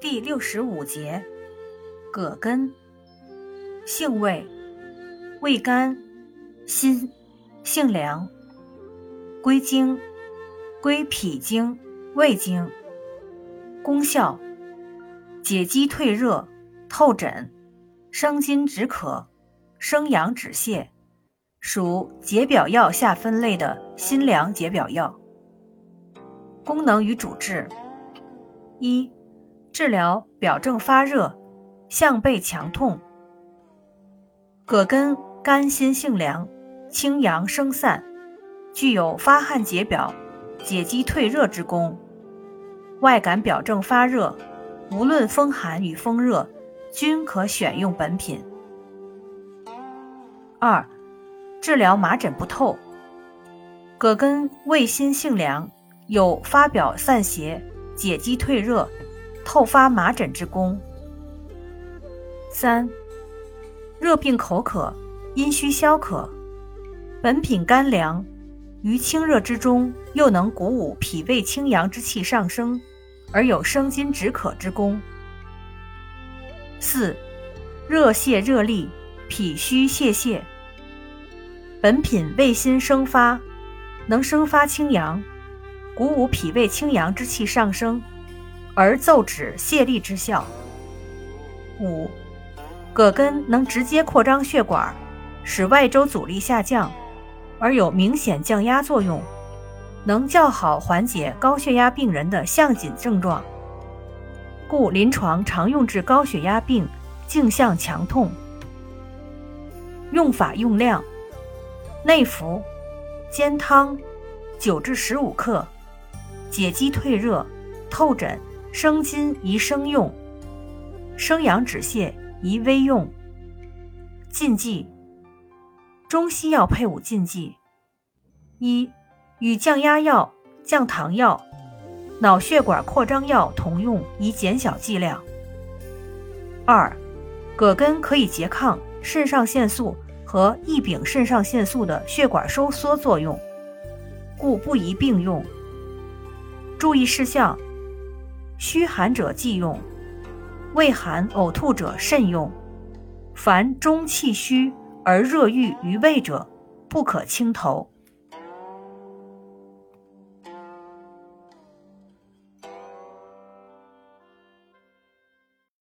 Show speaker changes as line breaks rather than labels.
第六十五节，葛根，性味，味甘，辛，性凉，归经，归脾经、胃经。功效，解肌退热、透疹、生津止渴、生阳止泻，属解表药下分类的辛凉解表药。功能与主治：一、治疗表症发热、项背强痛。葛根甘辛性凉，清阳生散，具有发汗解表、解肌退热之功。外感表症发热，无论风寒与风热，均可选用本品。二、治疗麻疹不透。葛根味辛性凉。有发表散邪、解肌退热、透发麻疹之功。三、热病口渴、阴虚消渴，本品甘凉，于清热之中，又能鼓舞脾胃清阳之气上升，而有生津止渴之功。四、热泻热痢、脾虚泄泻，本品味辛生发，能生发清阳。鼓舞脾胃清阳之气上升，而奏止泄痢之效。五，葛根能直接扩张血管，使外周阻力下降，而有明显降压作用，能较好缓解高血压病人的项紧症状，故临床常用治高血压病颈项强痛。用法用量：内服，煎汤，九至十五克。解肌退热、透疹、生津宜生用，生阳止泻宜微用。禁忌：中西药配伍禁忌：一、与降压药、降糖药、脑血管扩张药同用，宜减小剂量。二、葛根可以拮抗肾上腺素和异丙肾上腺素的血管收缩作用，故不宜并用。注意事项：虚寒者忌用，胃寒呕吐者慎用。凡中气虚而热郁于胃者，不可轻投。